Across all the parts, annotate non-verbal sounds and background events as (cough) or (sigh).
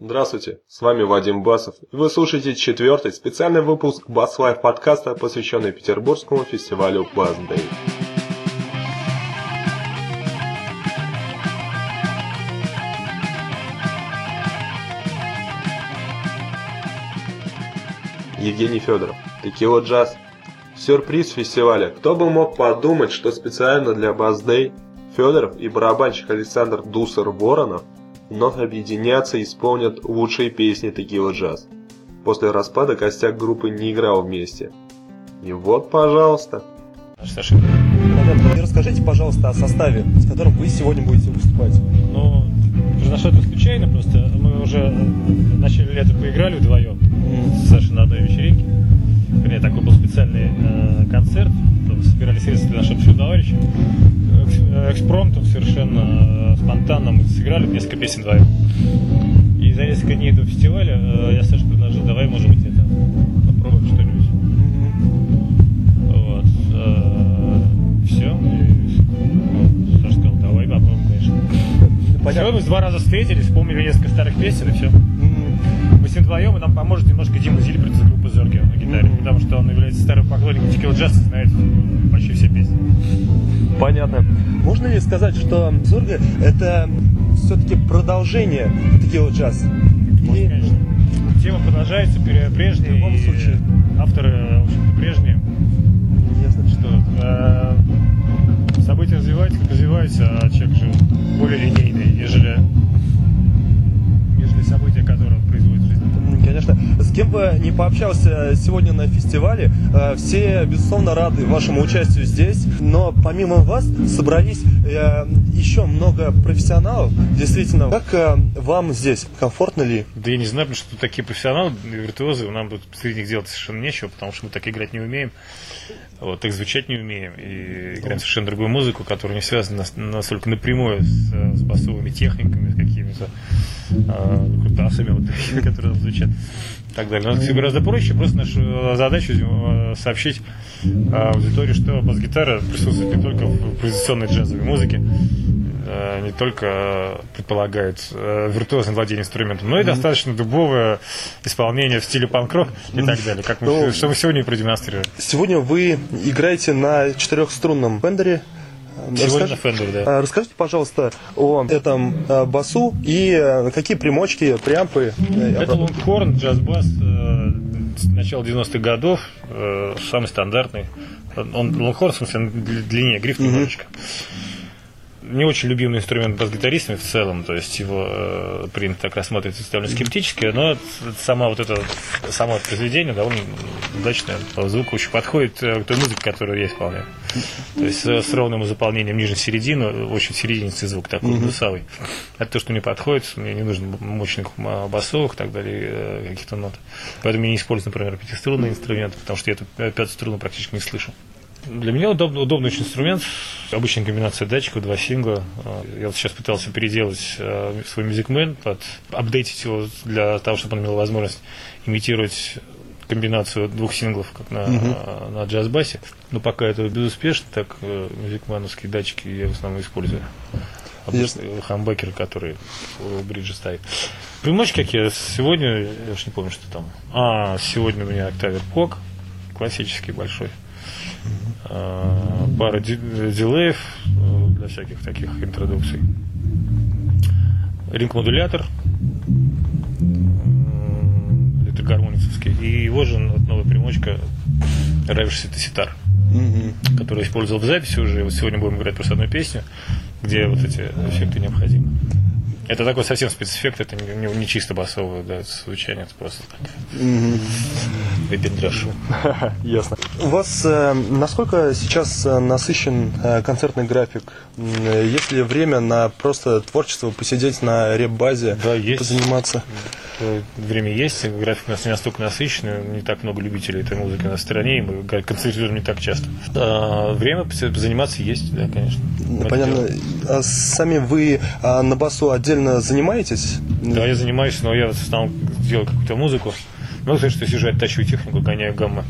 Здравствуйте, с вами Вадим Басов, и вы слушаете четвертый специальный выпуск Bass Life подкаста, посвященный Петербургскому фестивалю Bass Day. Евгений Федоров, Tequilajazzz. Сюрприз фестиваля. Кто бы мог подумать, что специально для Bass Day Федоров и барабанщик Александр Дусар Воронов вновь объединятся и исполнят лучшие песни Текила Джаз. После распада костяк группы не играл вместе. И вот, пожалуйста. Саша, расскажите, пожалуйста, о составе, с которым вы сегодня будете выступать. Ну, произошло это случайно, просто мы уже в начале лета поиграли вдвоем с Сашей на одной вечеринке. Вернее, такой был специальный э, концерт, там собирали средства для нашего товарища. Экспромтом совершенно э, спонтанно мы сыграли несколько песен вдвоем. И за несколько дней до фестиваля э, я Саше предложил, давай, может быть, это попробуем что-нибудь. Вот. Э, все. И, Саша сказал, давай попробуем, конечно. Все, мы два раза встретились, вспомнили несколько старых песен и все. Мы с ним вдвоем, и нам поможет немножко Дима Зильберт из группы Зорги на гитаре, потому что он является старым поклонником Текила Джаз и знает почти все песни. Понятно. Можно ли сказать, что Зорга это все-таки продолжение Текила Джаз? Может, Или- конечно. Тема продолжается, прежняя. В любом и случае. Авторы, в общем-то, прежние. Ясно. Что э, события развиваются, как развиваются, а человек же более линейный, бы не пообщался сегодня на фестивале, э, все, безусловно, рады вашему участию здесь. Но помимо вас собрались э, еще много профессионалов. Действительно, как э, вам здесь? Комфортно ли? Да я не знаю, потому что тут такие профессионалы, виртуозы, нам тут среди них делать совершенно нечего, потому что мы так играть не умеем, вот, так звучать не умеем, и играем совершенно другую музыку, которая не связана нас- настолько напрямую с, с басовыми техниками, с какими-то э, крутасами, вот такими, которые звучат, и так далее. Но все гораздо проще, просто нашу э, задачу э, сообщить э, аудитории, что бас-гитара присутствует не только в импровизационной джазовой музыке, не только э, предполагает э, виртуозное владение инструментом, но и достаточно дубовое исполнение в стиле панк-рок и так далее, как мы, Ну, что мы сегодня и продемонстрировали. Сегодня вы играете на четырехструнном. Сегодня Расскажи- Fender, да. А, Расскажите, пожалуйста, о этом э, басу и э, какие примочки, преампы. э, Это лонгхорн, джаз-бас э, с начала 90-х годов, э, самый стандартный. Он лонгхорн, в смысле, длиннее, гриф немножечко. Не очень любимый инструмент бас-гитаристами в целом, то есть его э, принято так рассматривать довольно скептически, но сама вот это, само произведение довольно удачное, по звуку очень подходит э, к той музыке, которую я исполняю. То есть э, с ровным заполнением нижней середины, очень серединистый звук такой, гнусавый. Это то, что мне подходит, мне не нужно мощных басовых и так далее, э, каких-то нот. Поэтому я не использую, например, пятиструнный инструмент, потому что я эту э, пятую струну практически не слышу. Для меня удобный, удобный очень инструмент. Обычная комбинация датчиков, два сингла. Э, Я вот сейчас пытался переделать э, свой Music Man, под, апдейтить его для того, чтобы он имел возможность имитировать комбинацию двух синглов, как на, э, на джаз-басе. Но пока это безуспешно, так э, мюзикмановские датчики я в основном использую. Обычные хамбекеры, которые у бриджа стоят. Примочки какие? Сегодня, я уж не помню, что там. А, сегодня у меня Octavia Пок, классический большой. А, пара ди- дилеев э, для всяких таких интродукций. Ринг-модулятор электрогармоницевский. И его же новая примочка Ravishing Ситар, Мгм. которую я использовал в записи уже. Вот сегодня будем играть просто одну песню, где вот эти эффекты необходимы. Это такой совсем спецэффект, это не, не- чисто басовое да, звучание, это просто так. Выпендрёж. (laughs) Ясно. У вас э, насколько сейчас э, насыщен э, концертный график? Есть ли время на просто творчество, посидеть на реп-базе, Да, есть. позаниматься? Время есть, график у нас не настолько насыщенный, не так много любителей этой музыки на стране, и мы концертируем не так часто. А, время заниматься есть, да, конечно. Это Понятно. А сами вы а, на басу отдельно занимаетесь? Да, я занимаюсь, но я в основном делаю какую-то музыку. Ну, то, что сижу, оттачиваю технику, гоняю гаммы.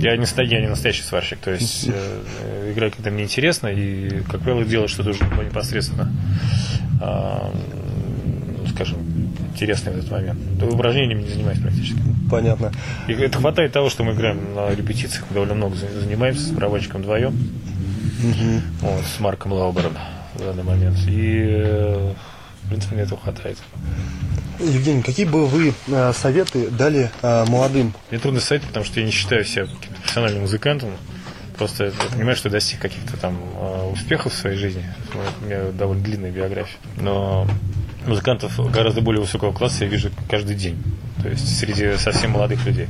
Я не, я не настоящий сварщик, то есть э, э, играю, когда мне интересно, и, как правило, делаю что-то уже непосредственно, м, скажем, интересное в этот момент. То упражнениями не занимаюсь практически. Понятно. И это хватает того, что мы играем на репетициях, мы довольно много занимаемся с барабанщиком вдвоем, вот, с Марком Лаубером в данный момент. И, э, принципе, мне этого хватает. Евгений, какие бы вы э, советы дали э, молодым? Мне трудно сказать, потому что я не считаю себя каким-то профессиональным музыкантом. Просто я понимаю, что я достиг каких-то там э, успехов в своей жизни. У меня довольно длинная биография. Но музыкантов гораздо более высокого класса я вижу каждый день. То есть среди совсем молодых людей.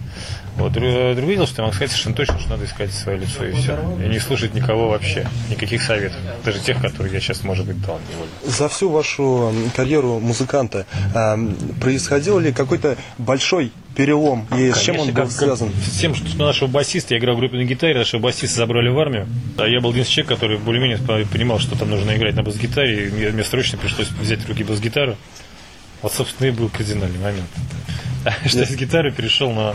Вот. Другое дело, что могу сказать совершенно точно, что надо искать свое лицо и все. И не слушать никого вообще, никаких советов. Даже тех, которые я сейчас, может быть, дал невольно. За всю вашу карьеру музыканта э, происходил ли какой-то большой перелом? И с чем он Конечно, был как- связан? С тем, что нашего басиста, я играл в группе на гитаре, нашего басиста забрали в армию. А я был один из человек, который более-менее по- понимал, что там нужно играть на бас-гитаре, и мне, мне срочно пришлось взять в руки бас-гитару. Вот, собственно, и был кардинальный момент. (laughs) Что я с гитары перешел на...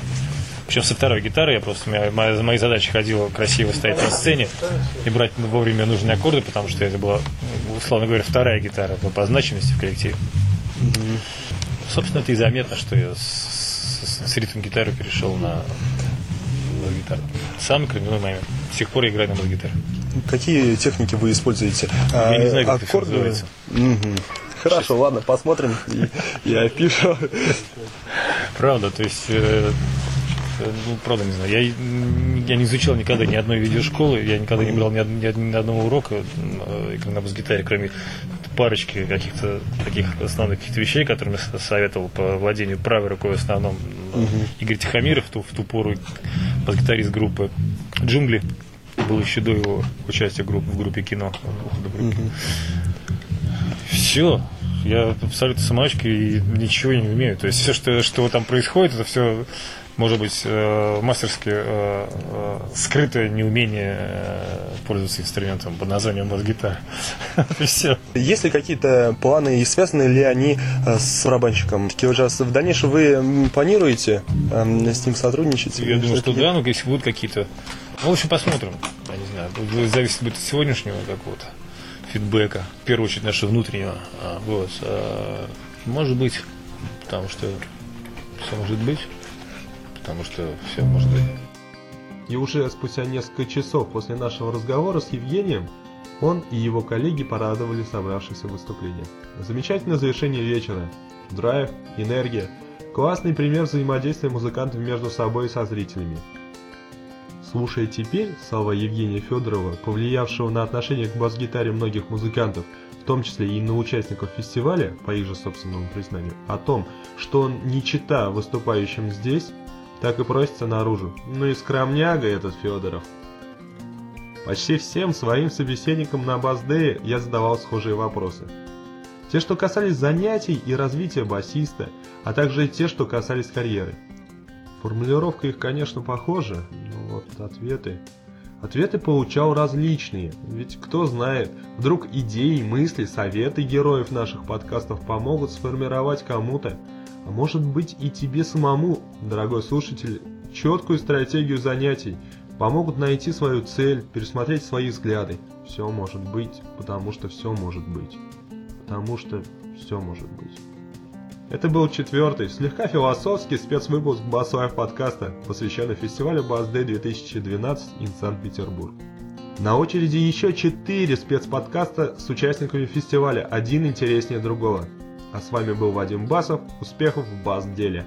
Причем со второй гитары я просто... Моя, моя, моя задача ходила красиво стоять на сцене и брать вовремя нужные аккорды, потому что это была, условно говоря, вторая гитара по, по значимости в коллективе. Собственно, это и заметно, что я с, с- с ритм-гитары перешел на, на гитару. Самый коренной момент. С тех пор я играю на бас-гитаре. Какие техники вы используете? А, Я не знаю, как это Аккорды? называется. Мгм. Хорошо, ладно, посмотрим и опишу. Правда, то есть, э, э, ну, правда, не знаю. Я, я не изучал никогда ни одной видеошколы, я никогда не брал ни, од- ни ни одного урока э, на бас-гитаре, кроме парочки каких-то таких основных каких-то вещей, которыми советовал по владению правой рукой в основном э, Игорь Тихомиров, в ту, в ту пору бас-гитарист группы «Джунгли». Был еще до его участия в, групп- в группе кино. группе. Все. Я абсолютно самоучка и ничего не умею. То есть все, что, что там происходит, это все может быть э, мастерски э, э, скрытое неумение э, пользоваться инструментом под названием бас-гитара. (laughs) Все. Есть ли какие-то планы и связаны ли они э, с барабанщиком? В дальнейшем вы планируете эм, с ним сотрудничать? Я думаю, что да, но если будут какие-то... Ну, в общем, посмотрим. Я не знаю, зависит будет от сегодняшнего какого-то фидбэка. В первую очередь нашего внутреннего. А, Вот. А, Может быть, потому что все может быть. Потому что все может быть. И уже спустя несколько часов после нашего разговора с Евгением, он и его коллеги порадовали собравшихся в выступление. Замечательное завершение вечера. Драйв, энергия. Классный пример взаимодействия музыкантов между собой и со зрителями. Слушая теперь слова Евгения Федорова, повлиявшего на отношение к бас-гитаре многих музыкантов, в том числе и на участников фестиваля, по их же собственному признанию, о том, что он не чита выступающим здесь, так и просится наружу. Ну и скромняга этот Федоров. Почти всем своим собеседникам на Баздее я задавал схожие вопросы. Те, что касались занятий и развития басиста, а также те, что касались карьеры. Формулировка их, конечно, похожа, но вот ответы... Ответы получал различные, ведь кто знает, вдруг идеи, мысли, советы героев наших подкастов помогут сформировать кому-то, а может быть и тебе самому, дорогой слушатель, четкую стратегию занятий, помогут найти свою цель, пересмотреть свои взгляды. Все может быть, потому что все может быть. Потому что все может быть. Это был четвертый, слегка философский спецвыпуск Live подкаста, посвященный фестивалю Day 2012 in Санкт-Петербург. На очереди еще четыре спецподкаста с участниками фестиваля, один интереснее другого. А с вами был Вадим Басов, успехов в Бас-деле!